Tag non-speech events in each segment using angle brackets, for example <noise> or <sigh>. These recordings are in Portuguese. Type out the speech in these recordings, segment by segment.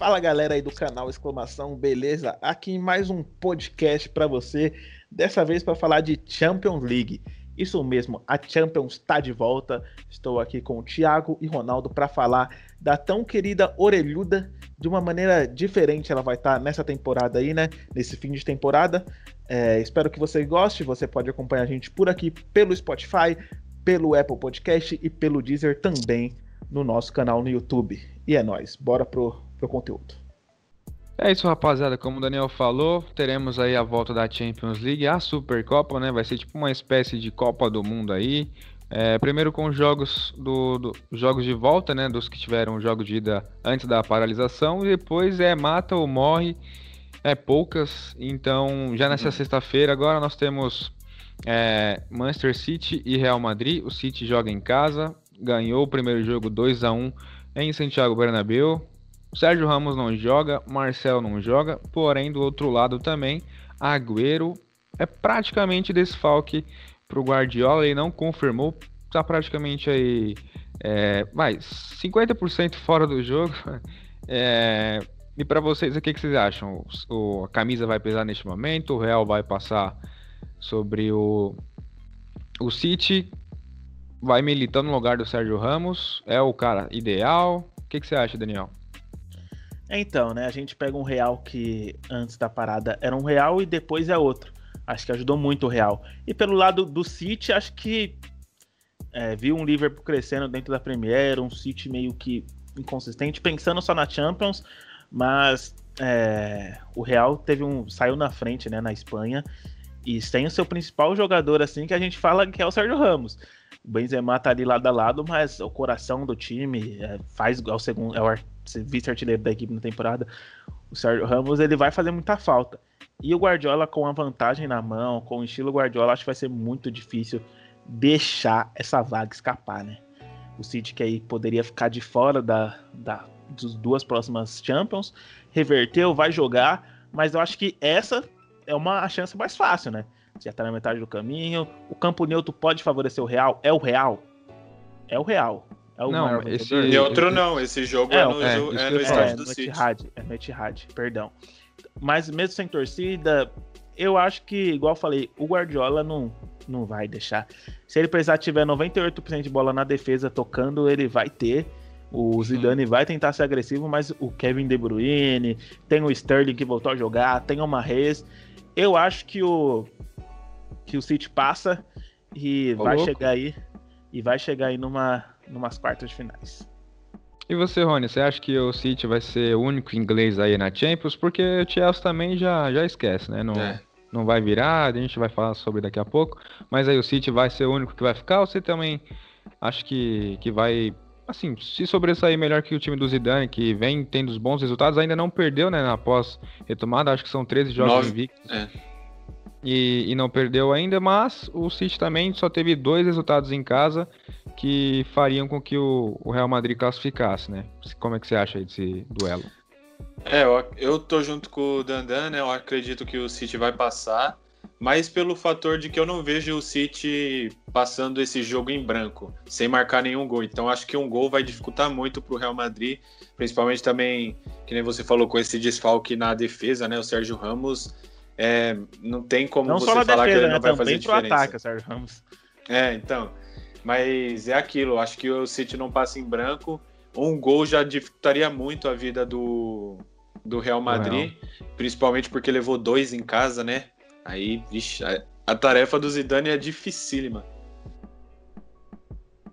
Fala galera aí do canal exclamação, beleza? Aqui mais um podcast para você, dessa vez para falar de Champions League. Isso mesmo, a Champions está de volta. Estou aqui com o Thiago e Ronaldo para falar da tão querida orelhuda de uma maneira diferente. Ela vai estar tá nessa temporada aí, né? Nesse fim de temporada. É, espero que você goste. Você pode acompanhar a gente por aqui pelo Spotify, pelo Apple Podcast e pelo Deezer também no nosso canal no YouTube. E é nóis, bora pro pro conteúdo. É isso, rapaziada. Como o Daniel falou, teremos aí a volta da Champions League, a Supercopa, né? Vai ser tipo uma espécie de Copa do Mundo aí. É, primeiro com os jogos do, do, jogos de volta, né? Dos que tiveram jogo de ida antes da paralisação, e depois é mata ou morre. É poucas. Então, já nessa uhum. sexta-feira, agora nós temos é, Manchester City e Real Madrid. O City joga em casa, ganhou o primeiro jogo 2 a 1 em Santiago Bernabéu. Sérgio Ramos não joga, Marcel não joga, porém do outro lado também, Agüero é praticamente desfalque para o Guardiola, ele não confirmou, está praticamente aí, é, vai, 50% fora do jogo. <laughs> É, e para vocês, o que, que vocês acham? O, a camisa vai pesar neste momento? O Real vai passar sobre o, o City? Vai militar no lugar do Sérgio Ramos? É o cara ideal? O que, que você acha, Daniel? Então, né? A gente pega um real que antes da parada era um real e depois é outro. Acho que ajudou muito o real. E pelo lado do City, acho que é, viu um Liverpool crescendo dentro da Premier, um City meio que inconsistente, pensando só na Champions, mas é, o Real teve um saiu na frente, né, na Espanha e sem o seu principal jogador assim que a gente fala que é o Sérgio Ramos. O Benzema tá ali lado a lado, mas o coração do time é, faz é o segundo é o vice-artilheiro da equipe na temporada, o Sérgio Ramos, ele vai fazer muita falta. E o Guardiola com a vantagem na mão, com o estilo Guardiola, acho que vai ser muito difícil deixar essa vaga escapar, né? O City que aí poderia ficar de fora da, da das duas próximas Champions, reverteu, vai jogar, mas eu acho que essa é uma chance mais fácil, né? Já tá na metade do caminho. O campo neutro pode favorecer o Real? É o Real? É o Real. É o não, esse... Neutro não, esse jogo é, é no, é, é no estádio é, do no City. Etihad, é no Etihad, perdão. Mas mesmo sem torcida, eu acho que, igual eu falei, o Guardiola não, não vai deixar. Se ele precisar tiver 98% de bola na defesa tocando, ele vai ter. O Zidane hum. vai tentar ser agressivo, mas o Kevin De Bruyne, tem o Sterling que voltou a jogar, tem o Mahrez. Eu acho que o que o City passa e vai louco. chegar aí e vai chegar aí numa numas quartas de finais. E você, Rony, você acha que o City vai ser o único inglês aí na Champions? Porque o Chelsea também já, já esquece, né? Não, é. não vai virar, a gente vai falar sobre daqui a pouco. Mas aí o City vai ser o único que vai ficar ou você também acha que, que vai, assim, se sobressair melhor que o time do Zidane, que vem tendo os bons resultados, ainda não perdeu, né, após retomada, acho que são 13 jogos Nove, invictos. É. E, e não perdeu ainda, mas o City também só teve dois resultados em casa que fariam com que o, o Real Madrid classificasse, né? Como é que você acha aí desse duelo? É, eu, eu tô junto com o Dandan, né? Eu acredito que o City vai passar, mas pelo fator de que eu não vejo o City passando esse jogo em branco, sem marcar nenhum gol. Então acho que um gol vai dificultar muito pro Real Madrid, principalmente também, que nem você falou, com esse desfalque na defesa, né? O Sérgio Ramos, é, não tem como não você falar defesa, que ele não né? vai fazer diferença. Ataque, Sérgio Ramos. É, então. Mas é aquilo, acho que o City não passa em branco. Um gol já dificultaria muito a vida do, do Real Madrid, Real. principalmente porque levou dois em casa, né? Aí, vixe, a, a tarefa do Zidane é dificílima.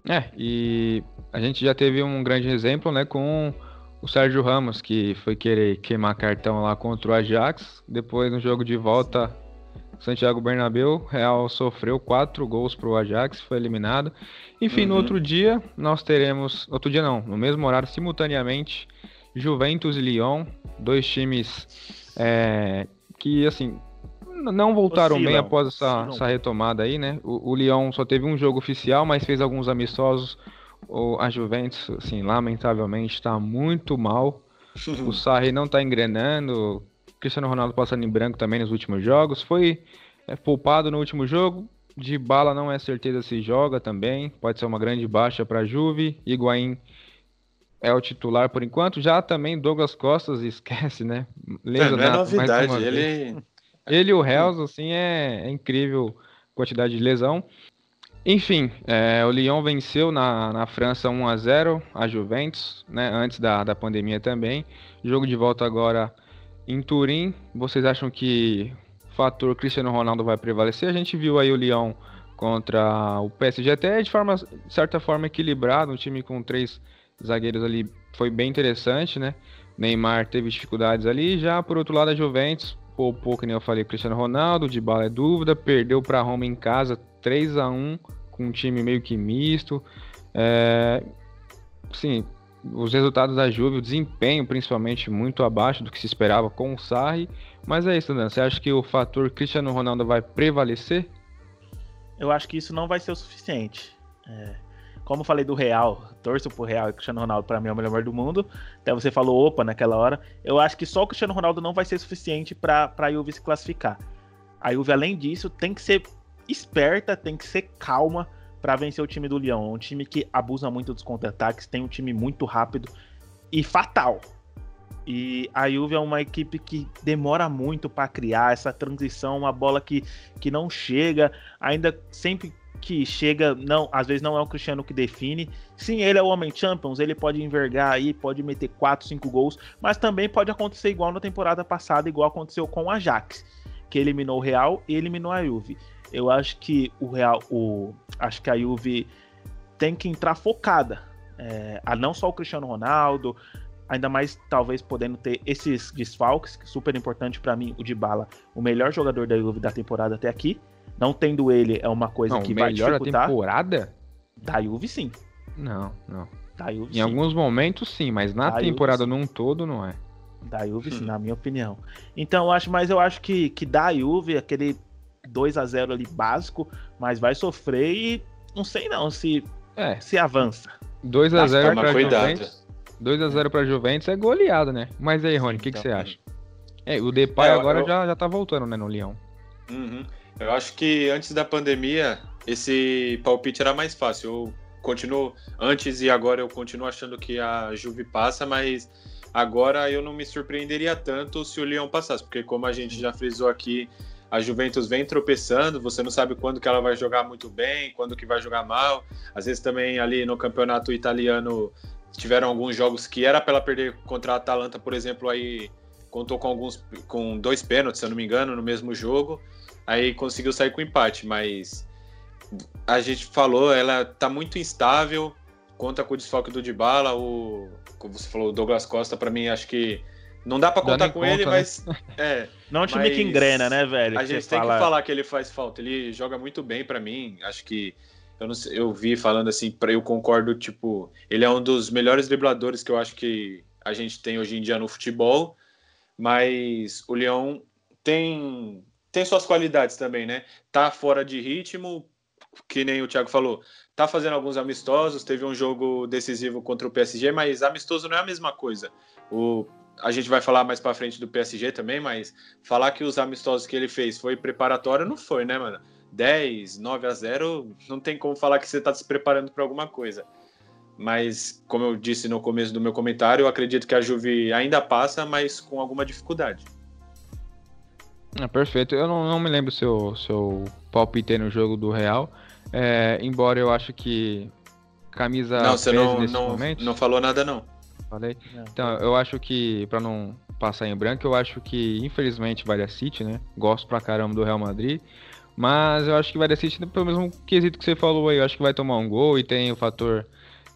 É, e a gente já teve um grande exemplo, né, com o Sérgio Ramos, que foi querer queimar cartão lá contra o Ajax, depois no jogo de volta Santiago Bernabéu, Real sofreu quatro gols para o Ajax, foi eliminado. Enfim, uhum. no outro dia nós teremos, outro dia não, no mesmo horário, simultaneamente, Juventus e Lyon, dois times é, que assim não voltaram Oscilam. bem após essa, essa, retomada aí, né? O, o Lyon só teve um jogo oficial, mas fez alguns amistosos. O, a Juventus, assim, lamentavelmente está muito mal. <laughs> o Sarri não está engrenando, Cristiano Ronaldo passando em branco também nos últimos jogos. Foi é, poupado no último jogo. De bala não é certeza se joga também. Pode ser uma grande baixa para Juve. Higuaín é o titular por enquanto. Já também Douglas Costas, <laughs> esquece, né? Lesionado, é, não é novidade, ele... Ele e o Hells, assim, é, é incrível quantidade de lesão. Enfim, é, o Lyon venceu na, na França 1 a 0 a Juventus, né, antes da, da pandemia também. Jogo de volta agora em Turim. Vocês acham que o fator Cristiano Ronaldo vai prevalecer? A gente viu aí o Lyon contra o PSG até de forma de certa forma equilibrado, um time com três zagueiros ali foi bem interessante, né? Neymar teve dificuldades ali, já por outro lado a Juventus poupou, que nem eu falei, Cristiano Ronaldo, de bala é dúvida, perdeu para Roma em casa 3 a 1 com um time meio que misto. É, sim, os resultados da Juve, o desempenho principalmente muito abaixo do que se esperava com o Sarri. Mas é isso, Dan. Você acha que o fator Cristiano Ronaldo vai prevalecer? Eu acho que isso não vai ser o suficiente. É, como falei do Real, torço pro Real e Cristiano Ronaldo para mim é o melhor do mundo. Até você falou opa naquela hora. Eu acho que só o Cristiano Ronaldo não vai ser suficiente para a Juve se classificar. A Juve, além disso, tem que ser esperta, tem que ser calma para vencer o time do Leão. É um time que abusa muito dos contra-ataques, tem um time muito rápido e fatal. E a Juve é uma equipe que demora muito para criar essa transição, uma bola que, que não chega, ainda sempre que chega, não, às vezes não é o Cristiano que define. Sim, ele é o homem Champions, ele pode envergar aí, pode meter 4, 5 gols, mas também pode acontecer igual na temporada passada, igual aconteceu com o Ajax, que eliminou o Real e eliminou a Juve. Eu acho que o Real, o, acho que a Juve tem que entrar focada, é, a não só o Cristiano Ronaldo, ainda mais talvez podendo ter esses desfalques, que é super importante para mim, o Dybala, o melhor jogador da Juve da temporada até aqui. Não tendo ele é uma coisa não, que vai dificultar. melhor da temporada? Da Juve, sim. Não, não. Da Juve, em sim. alguns momentos, sim, mas na da temporada Juve, num todo, não é. Da Juve, sim, hum. na minha opinião. Então, eu acho, mas eu acho que, que da Juve, aquele 2 a 0 ali básico, mas vai sofrer e não sei não se, é. se avança. 2 a 0 para Juventus. 2 a 0 para Juventus é goleada, né? Mas aí, Rony, o que, que você então, acha? É, o Depay é, agora eu... já, já tá voltando, né, no Leão. Uhum. Eu acho que antes da pandemia, esse palpite era mais fácil. Eu continuo, antes e agora eu continuo achando que a Juve passa, mas agora eu não me surpreenderia tanto se o Lyon passasse, porque como a gente já frisou aqui, a Juventus vem tropeçando, você não sabe quando que ela vai jogar muito bem, quando que vai jogar mal. Às vezes também ali no campeonato italiano tiveram alguns jogos que era para ela perder contra a Atalanta, por exemplo, aí contou com alguns com dois pênaltis, se eu não me engano, no mesmo jogo. Aí conseguiu sair com empate, mas a gente falou, ela tá muito instável, conta com o desfalque do Dybala, o como você falou, o Douglas Costa para mim acho que não dá para contar com conta, ele, né? mas é, não é um time que engrena, né, velho? A gente tem fala... que falar que ele faz falta. Ele joga muito bem para mim. Acho que eu, não sei, eu vi falando assim, eu concordo, tipo, ele é um dos melhores dribladores que eu acho que a gente tem hoje em dia no futebol, mas o Leão tem tem suas qualidades também, né? Tá fora de ritmo, que nem o Thiago falou, tá fazendo alguns amistosos, teve um jogo decisivo contra o PSG, mas amistoso não é a mesma coisa. O, a gente vai falar mais para frente do PSG também, mas falar que os amistosos que ele fez foi preparatório não foi, né, mano? 10, 9 a 0, não tem como falar que você tá se preparando para alguma coisa. Mas, como eu disse no começo do meu comentário, eu acredito que a Juve ainda passa, mas com alguma dificuldade. É, perfeito. Eu não, não me lembro se eu, se eu palpitei no jogo do Real. É, embora eu acho que camisa não, você não, nesse não, momento. Não falou nada, não. Falei? Então, eu acho que, para não passar em branco, eu acho que, infelizmente, vai dar City, né? Gosto pra caramba do Real Madrid. Mas eu acho que vai dar City pelo mesmo quesito que você falou aí. Eu acho que vai tomar um gol e tem o fator.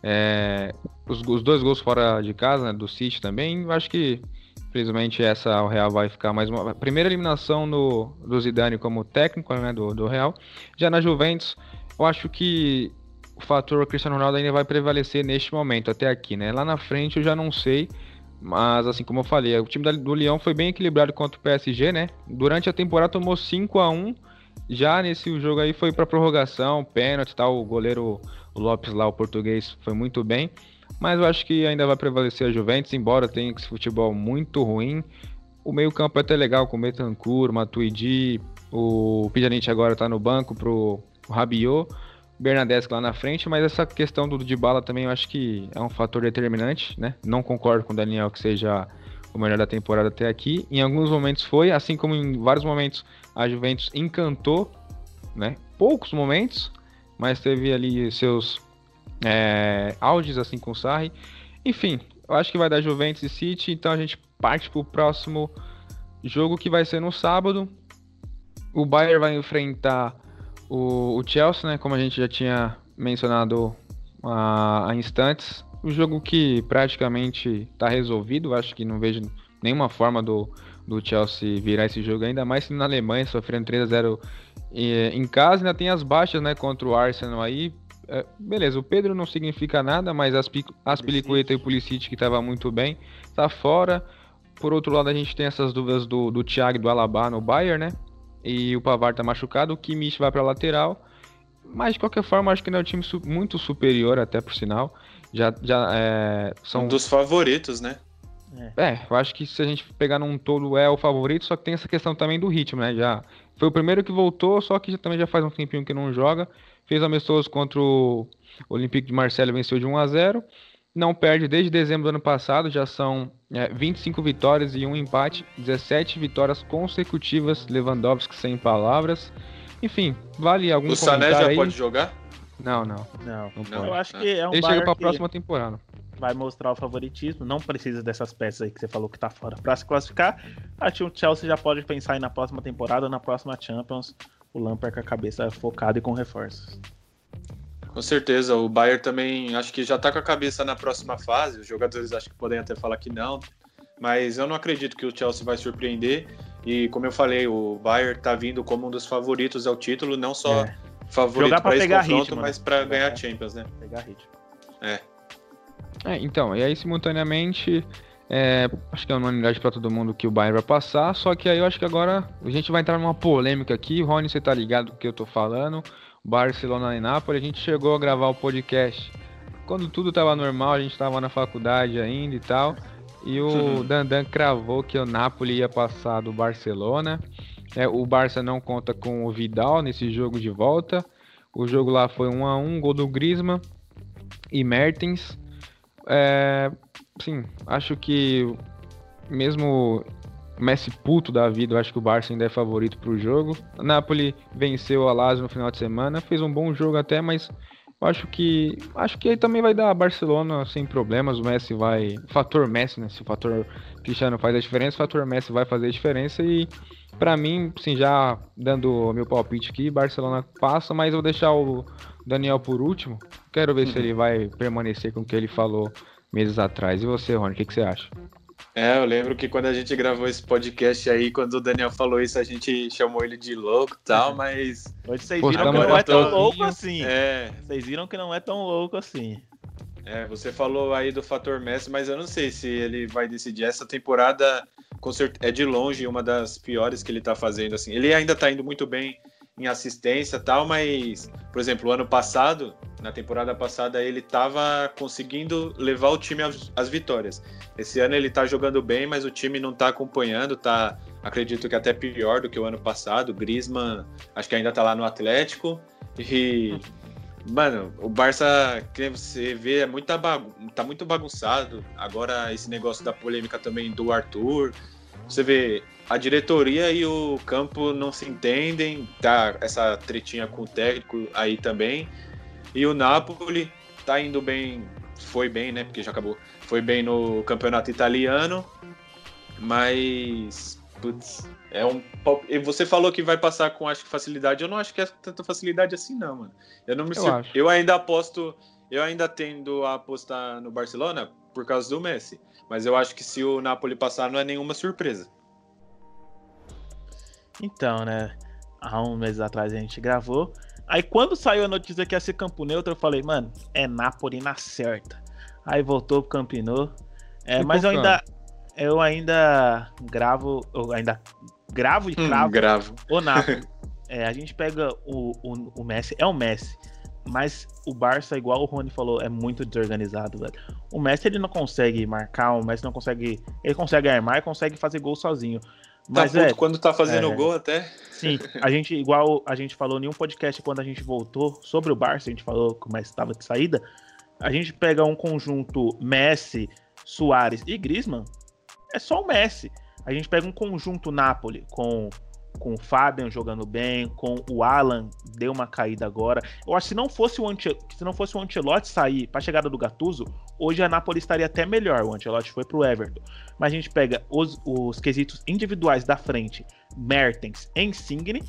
É, os, os, dois gols fora de casa, né? Do City também. Eu acho que Infelizmente, essa o Real vai ficar mais uma primeira eliminação no, do Zidane como técnico né, do, do Real. Já na Juventus, eu acho que o fator Cristiano Ronaldo ainda vai prevalecer neste momento, até aqui, né? Lá na frente eu já não sei, mas assim como eu falei, o time do Leão foi bem equilibrado contra o PSG, né? Durante a temporada tomou 5 a 1 já nesse jogo aí foi para prorrogação, pênalti tal, o goleiro Lopes lá, o português, foi muito bem. Mas eu acho que ainda vai prevalecer a Juventus, embora tenha esse futebol muito ruim. O meio-campo é até legal com o Betancourt, o Matuidi, o Pjanic agora está no banco pro Rabiot. Bernadeschi lá na frente, mas essa questão do Dybala também eu acho que é um fator determinante, né? Não concordo com o Daniel que seja o melhor da temporada até aqui. Em alguns momentos foi, assim como em vários momentos a Juventus encantou, né? Poucos momentos, mas teve ali seus é, auges assim com o Sarri. Enfim, eu acho que vai dar Juventus e City, então a gente parte para o próximo jogo que vai ser no sábado. O Bayern vai enfrentar o, o Chelsea, né? Como a gente já tinha mencionado há, há instantes. Um jogo que praticamente está resolvido. Acho que não vejo nenhuma forma do, do Chelsea virar esse jogo, ainda mais na Alemanha, sofrendo 3 a 0 em casa. Ainda tem as baixas né, contra o Arsenal aí. É, beleza, o Pedro não significa nada, mas as, as Pelicueta e o Pulisic, que estava muito bem, tá fora. Por outro lado, a gente tem essas dúvidas do, do Thiago e do Alaba no Bayern, né? E o Pavar tá machucado, o Kimmich vai para lateral. Mas de qualquer forma, acho que não é um time su muito superior, até por sinal. Já, já é, são um dos favoritos, né? É. é, eu acho que se a gente pegar num todo é o favorito, só que tem essa questão também do ritmo, né? Já foi o primeiro que voltou, só que já, também já faz um tempinho que não joga. Fez amistoso contra o Olympique de Marseille, venceu de 1 a 0 não perde desde dezembro do ano passado, já são é, 25 vitórias e um empate, 17 vitórias consecutivas, Lewandowski sem palavras. Enfim, vale algum O Sané já aí? pode jogar? Não, não. Não, não, não. Eu acho que é um Ele chega para a próxima temporada. Vai mostrar o favoritismo, não precisa dessas peças aí que você falou que tá fora para se classificar. Acho que o Chelsea já pode pensar aí na próxima temporada, na próxima Champions, o Lampard com a cabeça focada e com reforços. Com certeza, o Bayern também acho que já está com a cabeça na próxima fase. Os jogadores acho que podem até falar que não, mas eu não acredito que o Chelsea vai surpreender. E como eu falei, o Bayern está vindo como um dos favoritos ao título, não só é. favorito para esse confronto, ritmo, mas né? para ganhar Champions, né? Pegar ritmo. É. é. Então, e aí simultaneamente é, acho que é unanimidade para todo mundo que o Bayern vai passar, só que aí eu acho que agora a gente vai entrar numa polêmica aqui. Rony, você tá ligado do que eu tô falando? Barcelona e Nápoles, a gente chegou a gravar o podcast quando tudo estava normal, a gente estava na faculdade ainda e tal. E o uhum. Dandan cravou que o Napoli ia passar do Barcelona. É, o Barça não conta com o Vidal nesse jogo de volta. O jogo lá foi 1 a 1 gol do Griezmann e Mertens. É, sim, acho que mesmo Messi puto da vida, eu acho que o Barça ainda é favorito para o jogo. O Napoli venceu a Lazio no final de semana, fez um bom jogo até, mas eu acho que acho que aí também vai dar Barcelona sem problemas. O Messi vai, o fator Messi, né? Se o fator Cristiano faz a diferença, o fator Messi vai fazer a diferença e para mim, sim, já dando meu palpite aqui, Barcelona passa, mas eu vou deixar o Daniel por último. Quero ver uhum. se ele vai permanecer com o que ele falou meses atrás. E você, Rony, o que, que você acha? É, eu lembro que quando a gente gravou esse podcast aí, quando o Daniel falou isso, a gente chamou ele de louco e tal, <laughs> mas. Hoje vocês viram que não é tão louco assim. É. Vocês viram que não é tão louco assim. É, você falou aí do fator Messi, mas eu não sei se ele vai decidir. Essa temporada com certeza, é de longe uma das piores que ele tá fazendo. assim. Ele ainda tá indo muito bem em assistência tal, mas, por exemplo, o ano passado, na temporada passada, ele estava conseguindo levar o time às, vitórias. Esse ano ele está jogando bem, mas o time não está acompanhando, tá, acredito que até pior do que o ano passado. Griezmann, acho que ainda está lá no Atlético. E, mano, o Barça, que você vê, é muita tá muito bagunçado. Agora, esse negócio da polêmica também do Arthur. Você vê, a diretoria e o campo não se entendem, tá essa tretinha com o técnico aí também. E o Napoli tá indo bem, foi bem, né? Porque já acabou. Foi bem no campeonato italiano, mas putz, é um e você falou que vai passar com acho que facilidade. Eu não acho que é tanta facilidade assim não, mano. Eu não me eu, sur... eu ainda aposto, eu ainda tendo a apostar no Barcelona por causa do Messi, mas eu acho que se o Napoli passar não é nenhuma surpresa. Então, né? Há um mês atrás a gente gravou. Aí quando saiu a notícia que ia ser campo neutro, eu falei, mano, é Napoli na certa. Aí voltou pro Campinô. É, mas eu ainda. Eu ainda gravo. Eu ainda gravo e hum, cravo hum, gravo. o Napoli. <laughs> é, a gente pega o, o, o Messi, é o Messi. Mas o Barça, igual o Rony falou, é muito desorganizado, velho. O Messi ele não consegue marcar, o Messi não consegue. Ele consegue armar e consegue fazer gol sozinho. Mas tá é, quando tá fazendo é, gol até. Sim, a gente, igual a gente falou em um podcast quando a gente voltou sobre o Barça, a gente falou como estava de saída. A gente pega um conjunto Messi, Soares e Griezmann, é só o Messi. A gente pega um conjunto Napoli com com o Fabian jogando bem, com o Alan deu uma caída agora. Eu acho que se não fosse o, Ante, se não fosse o Ancelotti sair para a chegada do Gattuso, hoje a Napoli estaria até melhor. O Ancelotti foi pro Everton. Mas a gente pega os, os quesitos individuais da frente, Mertens e Insigne,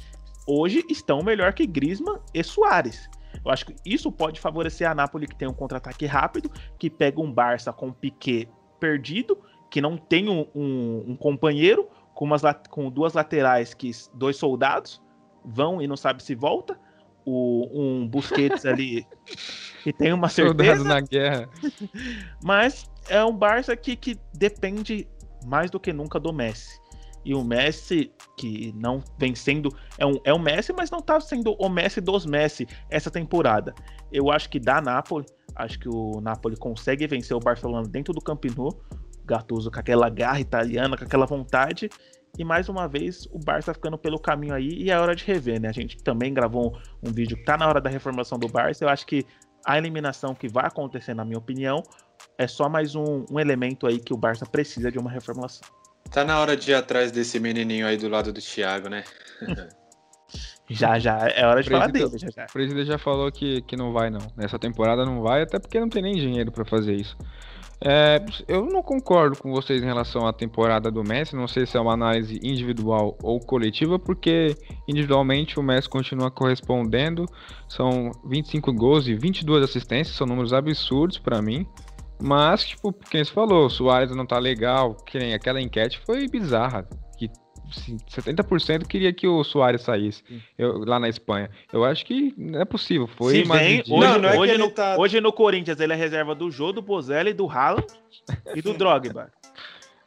hoje estão melhor que Griezmann e Soares. Eu acho que isso pode favorecer a Napoli que tem um contra-ataque rápido, que pega um Barça com um Piquet perdido, que não tem um, um, um companheiro, com, umas, com duas laterais que dois soldados vão e não sabe se volta. O, um Busquets ali <laughs> que tem uma certeza. Soldado na guerra. <laughs> Mas é um Barça que, que depende mais do que nunca do Messi. E o Messi, que não vem sendo. É um, é um Messi, mas não tá sendo o Messi dos Messi essa temporada. Eu acho que dá Napoli. Acho que o Napoli consegue vencer o Barcelona dentro do Camp Nou. Gattuso com aquela garra italiana, com aquela vontade. E mais uma vez o Barça ficando pelo caminho aí e é hora de rever, né? A gente também gravou um, um vídeo que tá na hora da reformação do Barça. Eu acho que a eliminação que vai acontecer, na minha opinião, é só mais um, um elemento aí que o Barça precisa de uma reformulação. Tá na hora de ir atrás desse menininho aí do lado do Thiago, né? <laughs> já, já. É hora de falar dele. Já, já. O presidente já falou que, que não vai, não. Nessa temporada não vai, até porque não tem nem dinheiro para fazer isso. É, eu não concordo com vocês em relação à temporada do Messi, não sei se é uma análise individual ou coletiva, porque individualmente o Messi continua correspondendo, são 25 gols e 22 assistências, são números absurdos para mim. Mas, tipo, quem você falou, o Soares não tá legal, que nem aquela enquete foi bizarra. 70% queria que o Soares saísse eu, lá na Espanha. Eu acho que não é possível. Foi Se vem, hoje, não, não é hoje, no, tá... hoje no Corinthians ele é reserva do Jô, do Bozelli, do Haaland e do Drogba. <laughs>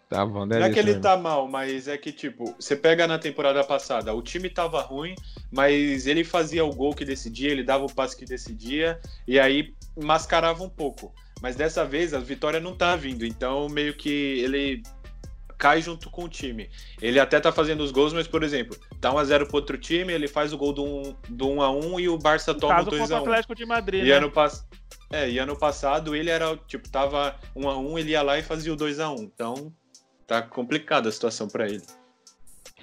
Tá bom, não é que ele mesmo. tá mal, mas é que, tipo, você pega na temporada passada, o time tava ruim, mas ele fazia o gol que decidia, ele dava o passe que decidia, e aí mascarava um pouco. Mas dessa vez a vitória não tá vindo, então meio que ele cai junto com o time. Ele até tá fazendo os gols, mas, por exemplo, dá 1x0 pro outro time, ele faz o gol do 1x1 do 1 a 1 e o Barça no toma 2x1. o Atlético de Madrid, e né? ano pass... É, e ano passado ele era, tipo, tava 1x1, ele ia lá e fazia o 2x1. Então, tá complicada a situação para ele.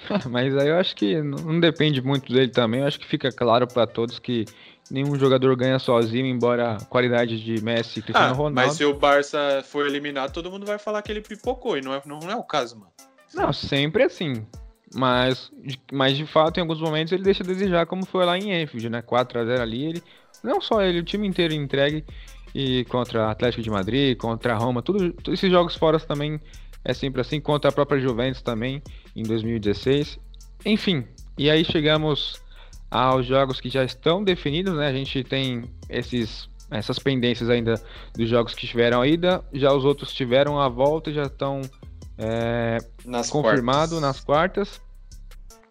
<laughs> mas aí eu acho que não depende muito dele também. Eu acho que fica claro para todos que nenhum jogador ganha sozinho, embora a qualidade de Messi e Cristiano ah, Ronaldo. Mas se o Barça for eliminado, todo mundo vai falar que ele pipocou, e não é, não é o caso, mano. Não, sempre assim. Mas, mas de fato, em alguns momentos ele deixa a desejar, como foi lá em Enfield, né? 4x0 ali, ele. Não só ele, o time inteiro entregue. E contra Atlético de Madrid, contra Roma, tudo, todos esses jogos fora também é sempre assim, contra a própria Juventus também, em 2016. Enfim, e aí chegamos aos jogos que já estão definidos, né? A gente tem esses, essas pendências ainda dos jogos que tiveram a ida, já os outros tiveram a volta e já estão é, confirmados nas quartas.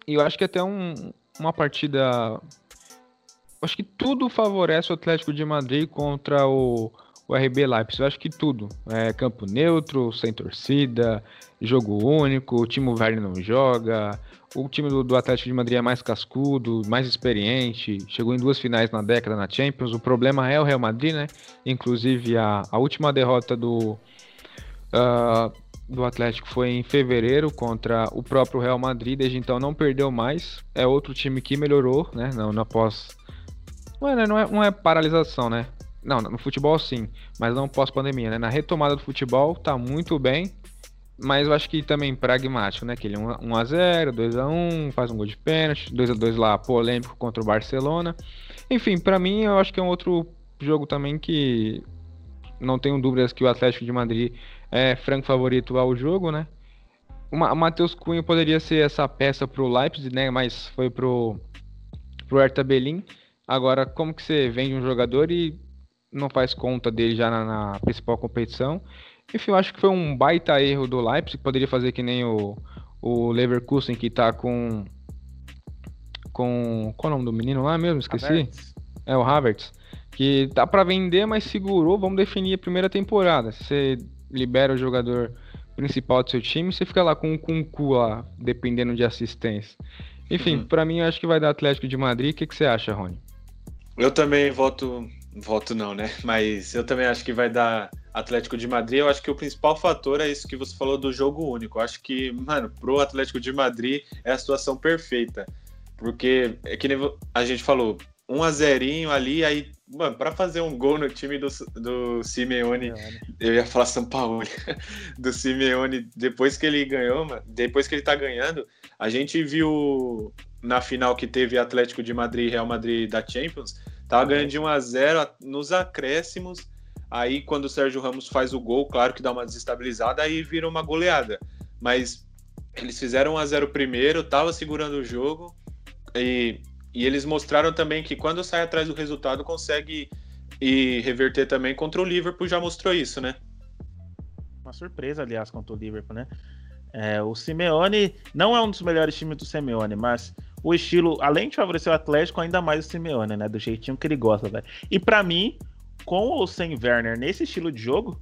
E eu acho que até um, uma partida. Acho que tudo favorece o Atlético de Madrid contra o, o RB Leipzig. Eu acho que tudo. É, campo neutro, sem torcida, jogo único, o time Werner não joga, o time do, do, Atlético de Madrid é mais cascudo, mais experiente, chegou em duas finais na década na Champions. O problema é o Real Madrid, né? Inclusive a, a última derrota do, uh, do Atlético foi em fevereiro contra o próprio Real Madrid, desde então não perdeu mais. É outro time que melhorou, né? Não, não é, não é, não é paralisação, né? Não, no futebol sim, mas não pós-pandemia, né? Na retomada do futebol tá muito bem mas eu acho que também pragmático, né? Que ele 1x0, 2x1, faz um gol de pênalti, 2x2 lá, polêmico contra o Barcelona. Enfim, para mim eu acho que é um outro jogo também que não tenho dúvidas que o Atlético de Madrid é franco favorito ao jogo, né? O Matheus Cunha poderia ser essa peça pro Leipzig, né? Mas foi pro, pro Hertha Berlin. Agora, como que você vende um jogador e não faz conta dele já na, na principal competição? Enfim, eu acho que foi um baita erro do Leipzig, poderia fazer que nem o, o Leverkusen, que tá com. com. Qual é o nome do menino lá mesmo? Esqueci. Havertz. É o Havertz. Que tá para vender, mas segurou. Vamos definir a primeira temporada. Se você libera o jogador principal do seu time, você fica lá com um cu lá, dependendo de assistência. Enfim, uhum. para mim eu acho que vai dar Atlético de Madrid. O que, que você acha, Rony? Eu também voto. Voto não, né? Mas eu também acho que vai dar Atlético de Madrid. Eu acho que o principal fator é isso que você falou do jogo único. Eu acho que, mano, pro Atlético de Madrid é a situação perfeita. Porque é que nem a gente falou, um a zerinho ali, aí, mano, pra fazer um gol no time do, do Simeone, eu ia falar São Paulo, <laughs> do Simeone, depois que ele ganhou, mano, depois que ele tá ganhando, a gente viu na final que teve Atlético de Madrid e Real Madrid da Champions, tava ganhando de 1 a 0 nos acréscimos, aí quando o Sérgio Ramos faz o gol, claro que dá uma desestabilizada, aí vira uma goleada, mas eles fizeram 1 a 0 primeiro, tava segurando o jogo, e e eles mostraram também que quando sai atrás do resultado consegue e reverter também contra o Liverpool, já mostrou isso, né? Uma surpresa, aliás, contra o Liverpool, né? É, o Simeone não é um dos melhores times do Simeone, mas o estilo, além de favorecer o Atlético, ainda mais o Simeone, né? Do jeitinho que ele gosta, velho. E para mim, com ou sem Werner nesse estilo de jogo,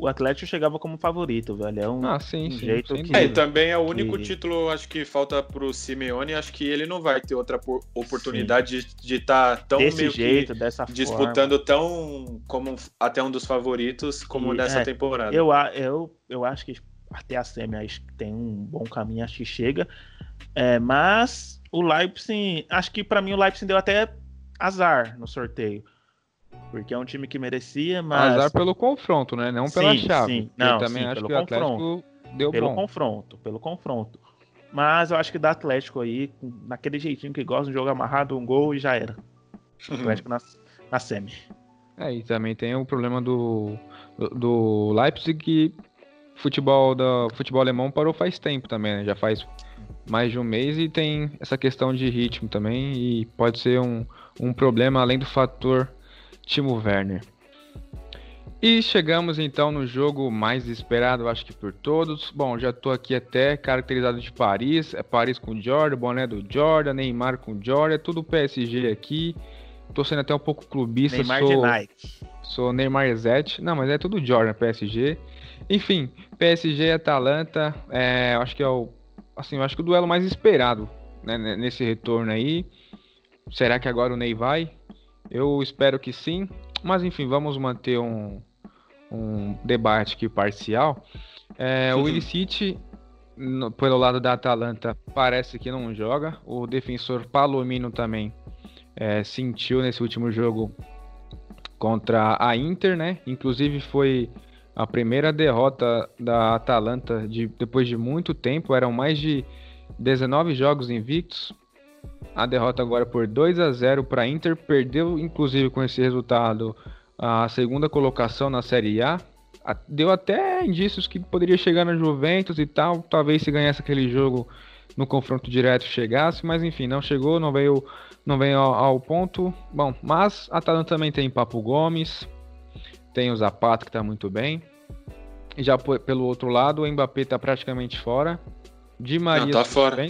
o Atlético chegava como favorito, velho. É um, ah, sim, um sim, jeito sim. que... É, e também é o único que... título, acho que falta pro Simeone, acho que ele não vai ter outra oportunidade sim. de estar tá tão Desse meio jeito, dessa disputando forma. tão como até um dos favoritos como e, nessa é, temporada. Eu, eu, eu acho que até a Semi acho que tem um bom caminho, acho que chega. É, mas o Leipzig, acho que para mim o Leipzig deu até azar no sorteio. Porque é um time que merecia, mas. Azar pelo confronto, né? Não pela sim, chave. Sim, não, eu também sim, acho pelo que o confronto. Atlético deu pelo bom. confronto, pelo confronto. Mas eu acho que dá Atlético aí, naquele jeitinho que gosta de jogo amarrado, um gol e já era. Atlético na, na semi. É, e também tem o problema do, do, do Leipzig que futebol da futebol alemão parou faz tempo também, né? Já faz mais de um mês e tem essa questão de ritmo também e pode ser um, um problema além do fator Timo Werner. E chegamos então no jogo mais esperado, acho que por todos. Bom, já tô aqui até caracterizado de Paris, é Paris com Jordan, boné do Jordan, Neymar com Jordan, é tudo PSG aqui. Tô sendo até um pouco clubista, Neymar sou de Nike. Sou Neymar Zete. Não, mas é tudo Jordan, PSG. Enfim, PSG e Atalanta, é, acho que é o assim, eu acho que o duelo mais esperado, né, nesse retorno aí. Será que agora o Ney vai? Eu espero que sim, mas enfim, vamos manter um, um debate aqui parcial. É, o Illicite, pelo lado da Atalanta, parece que não joga. O defensor Palomino também é, sentiu nesse último jogo contra a Inter, né? Inclusive foi a primeira derrota da Atalanta de, depois de muito tempo. Eram mais de 19 jogos invictos a derrota agora por 2 a 0 para Inter, perdeu inclusive com esse resultado a segunda colocação na Série A. Deu até indícios que poderia chegar na Juventus e tal, talvez se ganhasse aquele jogo no confronto direto chegasse, mas enfim, não chegou, não veio, não veio ao, ao ponto. Bom, mas a Atalanta também tem Papo Gomes, tem o Zapata que está muito bem. E já pelo outro lado, o Mbappé está praticamente fora. De Maria não, tá fora.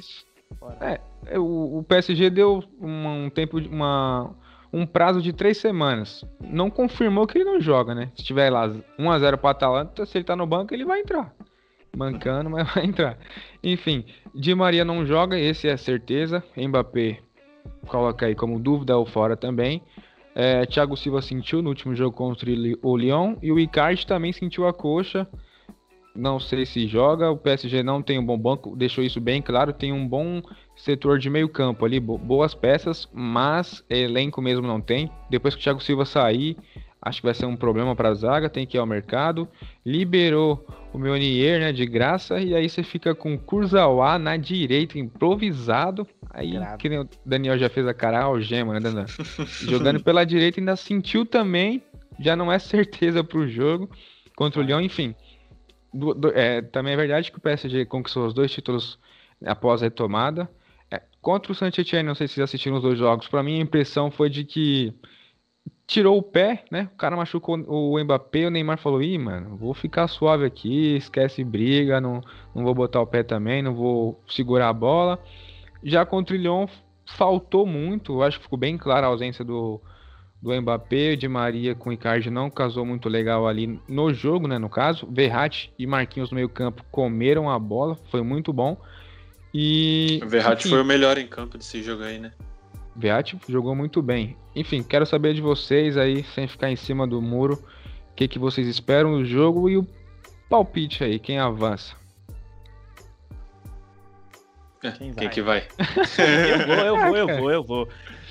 É, é, o, o PSG deu um, tempo, uma, um prazo de três semanas. Não confirmou que ele não joga, né? Se tiver lá 1x0 para Atalanta, se ele tá no banco, ele vai entrar. Mancando, mas <laughs> vai entrar. Enfim, Di Maria não joga, esse é certeza. Mbappé coloca aí como dúvida ou fora também. É, Thiago Silva sentiu no último jogo contra o Lyon e o Icardi também sentiu a coxa não sei se joga. O PSG não tem um bom banco, deixou isso bem claro. Tem um bom setor de meio campo ali, boas peças, mas elenco mesmo não tem. Depois que o Thiago Silva sair, acho que vai ser um problema para a zaga. Tem que ir ao mercado. Liberou o Meunier, né, de graça, e aí você fica com o Kurzawa na direita, improvisado. Aí, Grave. que o Daniel já fez a cara algema, né, Dandan? Jogando pela direita, ainda sentiu também. Já não é certeza para o jogo contra o Lyon, enfim. Do, do, é, também é verdade que o PSG conquistou os dois títulos após a retomada. É, contra o Saint-Etienne, não sei se vocês assistiram os dois jogos, para mim a impressão foi de que tirou o pé, né? O cara machucou o Mbappé, o Neymar falou: "Ih, mano, vou ficar suave aqui, esquece briga, não, não vou botar o pé também, não vou segurar a bola". Já contra o Lyon faltou muito, acho que ficou bem clara a ausência do do Mbappé, de Maria com o Icardi não casou muito legal ali no jogo, né, no caso. Verratti e Marquinhos no meio-campo comeram a bola, foi muito bom. E o Verratti foi o melhor em campo desse jogo aí, né? Verratti jogou muito bem. Enfim, quero saber de vocês aí, sem ficar em cima do muro, o que, que vocês esperam do jogo e o palpite aí, quem avança. Quem, quem que vai? <laughs> eu vou, eu vou, eu <laughs> vou, eu vou.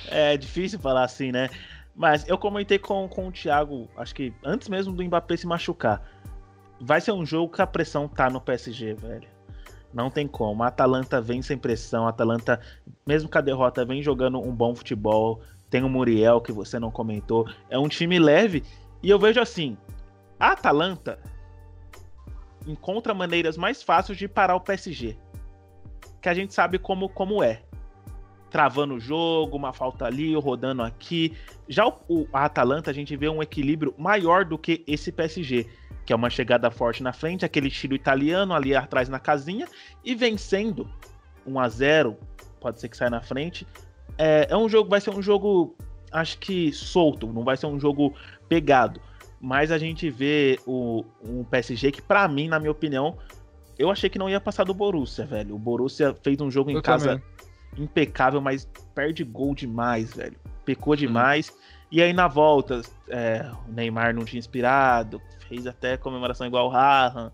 É difícil falar assim, né? Mas eu comentei com, com o Thiago, acho que antes mesmo do Mbappé se machucar. Vai ser um jogo que a pressão tá no PSG, velho. Não tem como. A Atalanta vem sem pressão. A Atalanta, mesmo com a derrota, vem jogando um bom futebol. Tem o Muriel, que você não comentou. É um time leve. E eu vejo assim: a Atalanta encontra maneiras mais fáceis de parar o PSG que a gente sabe como, como é. Travando o jogo, uma falta ali, rodando aqui. Já o, o, a Atalanta, a gente vê um equilíbrio maior do que esse PSG, que é uma chegada forte na frente, aquele estilo italiano ali atrás na casinha, e vencendo 1 a 0 pode ser que saia na frente. É, é um jogo, vai ser um jogo, acho que solto, não vai ser um jogo pegado. Mas a gente vê o, um PSG que, para mim, na minha opinião, eu achei que não ia passar do Borussia, velho. O Borussia fez um jogo em eu casa também. Impecável, mas perde gol demais, velho. Pecou demais. Hum. E aí na volta, é, o Neymar não tinha inspirado, fez até comemoração igual o Rahan.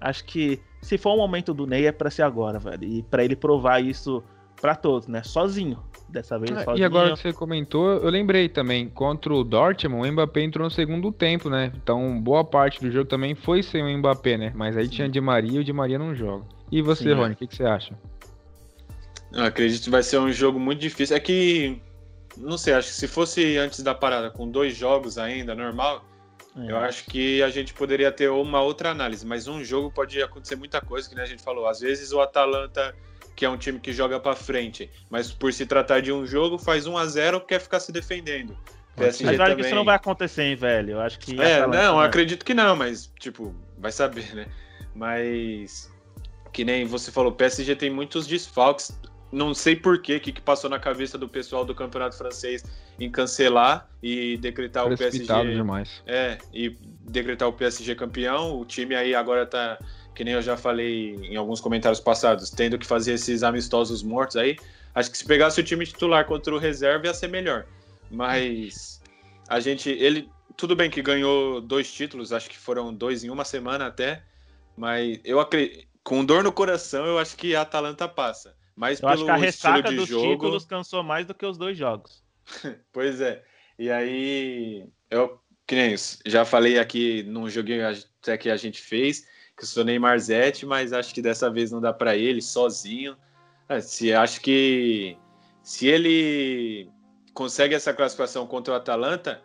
Acho que se for o momento do Ney é para ser agora, velho. E para ele provar isso para todos, né? Sozinho. Dessa vez, ah, E agora que você comentou, eu lembrei também, contra o Dortmund, o Mbappé entrou no segundo tempo, né? Então, boa parte do jogo também foi sem o Mbappé, né? Mas aí Sim. tinha Di Maria e o Di Maria não joga. E você, Sim, Rony, o é. que, que, você acha? Eu acredito que vai ser um jogo muito difícil. É que, não sei, acho que se fosse antes da parada, com dois jogos ainda, normal, é. eu acho que a gente poderia ter uma outra análise. Mas um jogo pode acontecer muita coisa, que né, a gente falou. Às vezes o Atalanta que é um time que joga para frente, mas por se tratar de um jogo, faz 1 a 0 quer ficar se defendendo. PSG mas eu acho também... que isso não vai acontecer, hein, velho. Eu acho que. É, não, acredito que não, mas, tipo, vai saber, né? Mas. Que nem você falou, PSG tem muitos desfalques. Não sei por quê, o que, que passou na cabeça do pessoal do campeonato francês em cancelar e decretar o PSG. demais. É, e decretar o PSG campeão. O time aí agora tá que nem eu já falei em alguns comentários passados, tendo que fazer esses amistosos mortos aí, acho que se pegasse o time titular contra o reserva ia ser melhor. Mas a gente, ele, tudo bem que ganhou dois títulos, acho que foram dois em uma semana até, mas eu acredito, com dor no coração, eu acho que a Atalanta passa. Mas eu pelo acho que a ressaca dos jogo... títulos cansou mais do que os dois jogos. <laughs> pois é. E aí, eu que nem isso, já falei aqui num joguinho até que a gente fez, que eu sou Neymar Zete, mas acho que dessa vez não dá para ele sozinho. É, se acho que se ele consegue essa classificação contra o Atalanta,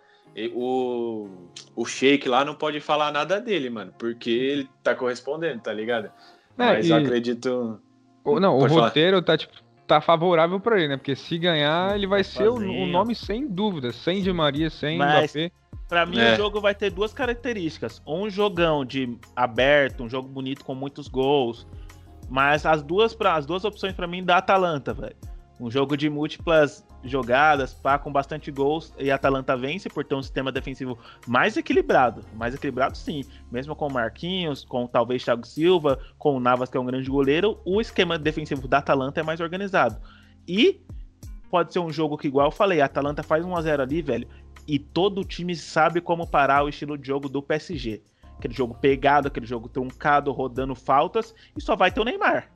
o, o Sheik lá não pode falar nada dele, mano, porque ele tá correspondendo, tá ligado? É, mas e... acredito. O, não, pode o falar. roteiro tá tipo tá favorável para ele, né? Porque se ganhar, ele vai ser o, o, nome sem dúvida, sem de Maria, sem Mas... Mbappé. Pra mim, é. o jogo vai ter duas características. Um jogão de aberto, um jogo bonito com muitos gols. Mas as duas, pra, as duas opções para mim da Atalanta, velho. Um jogo de múltiplas jogadas, pá, com bastante gols, e a Atalanta vence por ter um sistema defensivo mais equilibrado. Mais equilibrado, sim. Mesmo com o Marquinhos, com talvez Thiago Silva, com o Navas, que é um grande goleiro, o esquema defensivo da Atalanta é mais organizado. E pode ser um jogo que, igual eu falei, a Atalanta faz 1x0 ali, velho, e todo o time sabe como parar o estilo de jogo do PSG. Aquele jogo pegado, aquele jogo truncado, rodando faltas, e só vai ter o Neymar.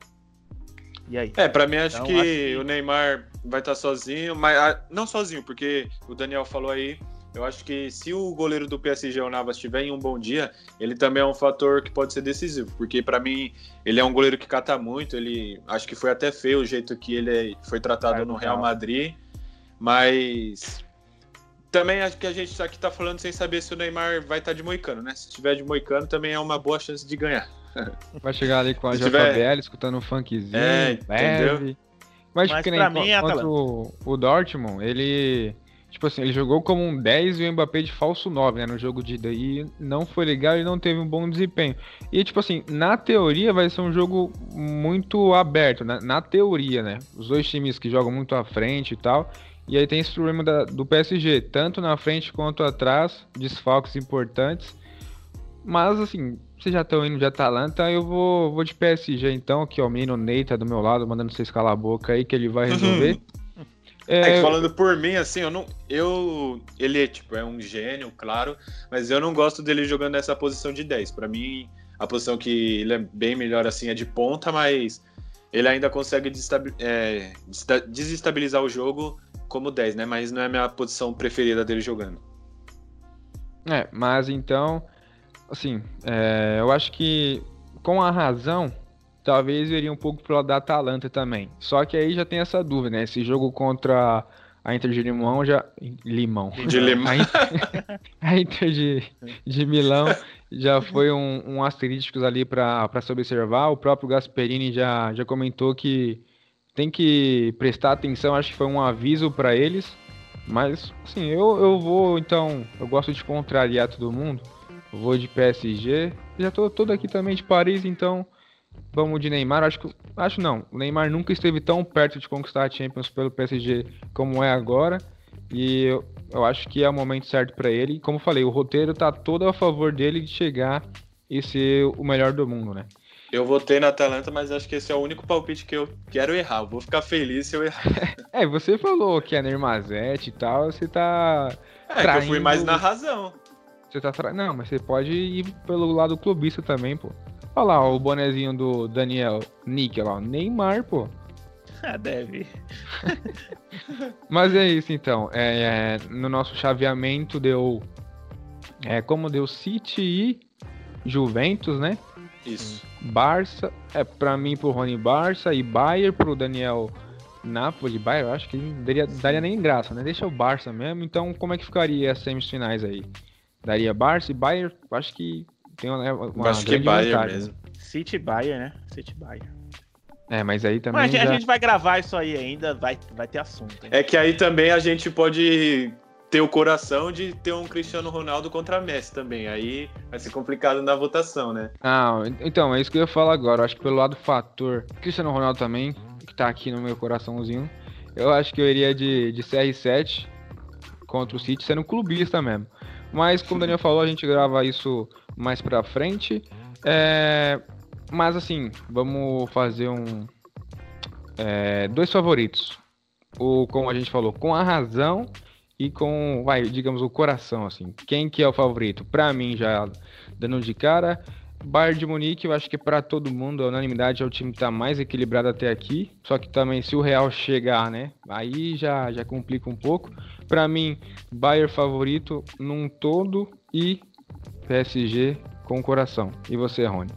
E aí? É, pra mim acho, então, que, acho que, o Neymar vai estar sozinho, mas ah, não sozinho, porque o Daniel falou aí. Eu acho que se o goleiro do PSG, o Navas, estiver em um bom dia, ele também é um fator que pode ser decisivo, porque para mim ele é um goleiro que cata muito. Ele acho que foi até feio o jeito que ele foi tratado no Real Madrid, mas também acho que a gente aqui tá falando sem saber se o Neymar vai estar tá de moicano, né? Se tiver de moicano, também é uma boa chance de ganhar. Vai chegar ali com a JBL, tiver... escutando um funkzinho, é, leve. Mas, Mas que nem mim, é contra o, o Dortmund, ele... Tipo assim, ele jogou como um 10 e o Mbappé de falso 9, né? No jogo de ida. E não foi legal e não teve um bom desempenho. E, tipo assim, na teoria vai ser um jogo muito aberto, né? Na teoria, né? Os dois times que jogam muito à frente e tal. E aí tem esse problema da, do PSG, tanto na frente quanto atrás, desfalques importantes. Mas assim, vocês já estão indo de Atalanta, eu vou, vou de PSG então, que é o menino Ney tá do meu lado, mandando vocês calar a boca aí, que ele vai resolver. <laughs> É, é, falando por mim, assim, eu não. Eu. Ele é, tipo, é um gênio, claro, mas eu não gosto dele jogando nessa posição de 10. Para mim, a posição que ele é bem melhor assim é de ponta, mas ele ainda consegue é, desestabilizar o jogo como 10, né? Mas não é a minha posição preferida dele jogando. É, mas então, assim, é, eu acho que com a razão, talvez iria um pouco pro lado da Atalanta também. Só que aí já tem essa dúvida, né? Esse jogo contra a Inter de Limão já. Limão. De Limão. A Inter, <laughs> a Inter de, de Milão já foi um, um asterísticos ali para se observar. O próprio Gasperini já, já comentou que tem que prestar atenção, acho que foi um aviso para eles. Mas, assim, eu, eu vou, então, eu gosto de contrariar todo mundo. Vou de PSG. Já tô todo aqui também de Paris, então vamos de Neymar. Acho que, acho não, o Neymar nunca esteve tão perto de conquistar a Champions pelo PSG como é agora. E eu, eu acho que é o momento certo para ele. Como falei, o roteiro tá todo a favor dele de chegar e ser o melhor do mundo, né? Eu votei na Atalanta, mas acho que esse é o único palpite que eu quero errar. Eu vou ficar feliz se eu errar. <laughs> é, você falou que é Neymazete e tal, você tá. É, traindo... que eu fui mais na razão. Você tá tra... Não, mas você pode ir pelo lado clubista também, pô. Olha lá, ó, o bonezinho do Daniel Níquel lá, Neymar, pô. <laughs> Ah, deve. <laughs> Mas é isso então. É, é, no nosso chaveamento deu. É, como deu City e Juventus, né? Isso. Barça, é para mim pro Rony Barça e Bayern pro Daniel Napoli. Bayern, eu acho que daria, daria nem graça, né? Deixa o Barça mesmo. Então, como é que ficaria as semifinais aí? Daria Barça e Bayern? Acho que tem uma, uma acho que Bayern vantagem. mesmo. City Bayern, né? City Bayern. É, mas aí também. Mas já... a gente vai gravar isso aí ainda, vai, vai ter assunto. Hein? É que aí também a gente pode ter o coração de ter um Cristiano Ronaldo contra Messi também. Aí vai ser complicado na votação, né? Ah, então, é isso que eu ia falar agora. Eu acho que pelo lado fator, Cristiano Ronaldo também, que tá aqui no meu coraçãozinho, eu acho que eu iria de, de CR7 contra o City, sendo clubista mesmo. Mas, como o Daniel falou, a gente grava isso mais pra frente. É... Mas, assim, vamos fazer um. É... Dois favoritos. O, como a gente falou, com a razão e com, vai, digamos, o coração, assim. Quem que é o favorito? Para mim, já dando de cara, Bayern de Munique, eu acho que para todo mundo, a unanimidade é o time que tá mais equilibrado até aqui. Só que também, se o Real chegar, né, aí já, já complica um pouco. Para mim, Bayern favorito num todo e PSG com o coração. E você, Rony?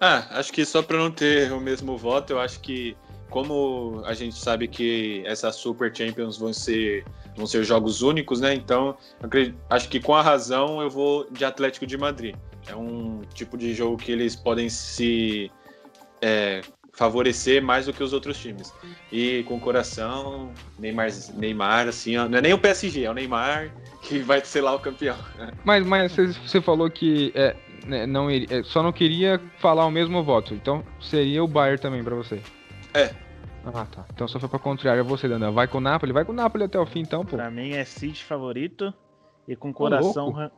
Ah, acho que só para não ter o mesmo voto, eu acho que como a gente sabe que essas Super Champions vão ser vão ser jogos únicos, né? Então, acredito, acho que com a razão eu vou de Atlético de Madrid. É um tipo de jogo que eles podem se é, favorecer mais do que os outros times. E com o coração, Neymar, Neymar assim, ó, não é nem o PSG, é o Neymar que vai ser lá o campeão. <laughs> Mas, mas você falou que é, né, não é, só não queria falar o mesmo voto, então seria o Bayern também para você. É, ah, tá. Então só foi pra contrário. Você, Daniel, vai com o Napoli? Vai com o Napoli até o fim, então, pô. Pra mim é City favorito. E com coração.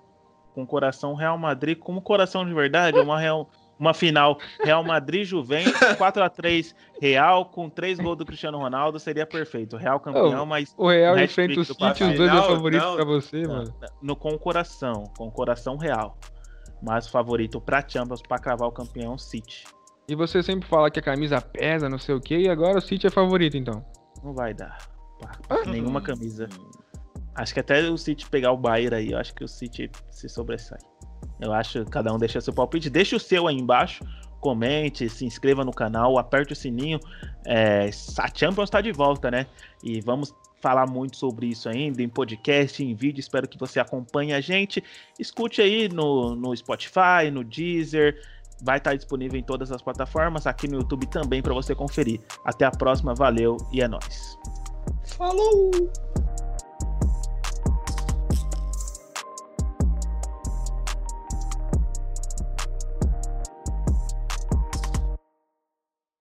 Com coração Real Madrid, como coração de verdade, uma Real. Uma final Real Madrid Juventus <laughs> 4 a 3 Real com 3 gols do Cristiano Ronaldo seria perfeito. Real campeão, oh, mas o Real enfrenta o City, os dois é favorito para você, não, mano. No com coração, com coração real. Mas o favorito para Champions para cravar o campeão City. E você sempre fala que a camisa pesa, não sei o que, e agora o City é favorito, então. Não vai dar. Ah. Nenhuma camisa. Acho que até o City pegar o Bayern aí, eu acho que o City se sobressai. Eu acho que cada um deixa seu palpite. Deixa o seu aí embaixo. Comente, se inscreva no canal, aperte o sininho. É, a Champions está de volta, né? E vamos falar muito sobre isso ainda em podcast, em vídeo. Espero que você acompanhe a gente. Escute aí no, no Spotify, no Deezer vai estar disponível em todas as plataformas, aqui no YouTube também para você conferir. Até a próxima, valeu e é nóis. Falou!